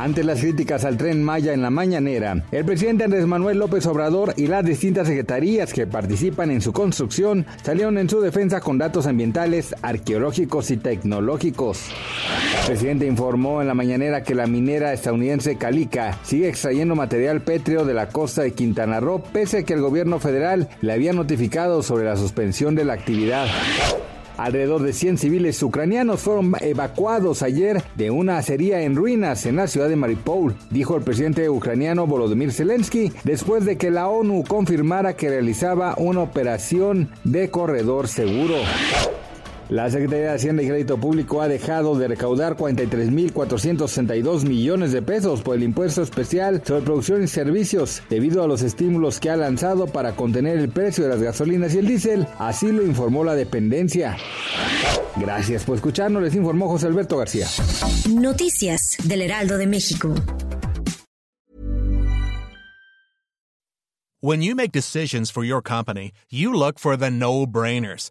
Ante las críticas al tren Maya en la mañanera, el presidente Andrés Manuel López Obrador y las distintas secretarías que participan en su construcción salieron en su defensa con datos ambientales, arqueológicos y tecnológicos. El presidente informó en la mañanera que la minera estadounidense Calica sigue extrayendo material pétreo de la costa de Quintana Roo pese a que el gobierno federal le había notificado sobre la suspensión de la actividad. Alrededor de 100 civiles ucranianos fueron evacuados ayer de una acería en ruinas en la ciudad de Mariupol, dijo el presidente ucraniano Volodymyr Zelensky, después de que la ONU confirmara que realizaba una operación de corredor seguro. La Secretaría de Hacienda y Crédito Público ha dejado de recaudar 43.462 millones de pesos por el impuesto especial sobre producción y servicios debido a los estímulos que ha lanzado para contener el precio de las gasolinas y el diésel, así lo informó la dependencia. Gracias por escucharnos, les informó José Alberto García. Noticias del Heraldo de México. When you make decisions for your company, you look for the no-brainers.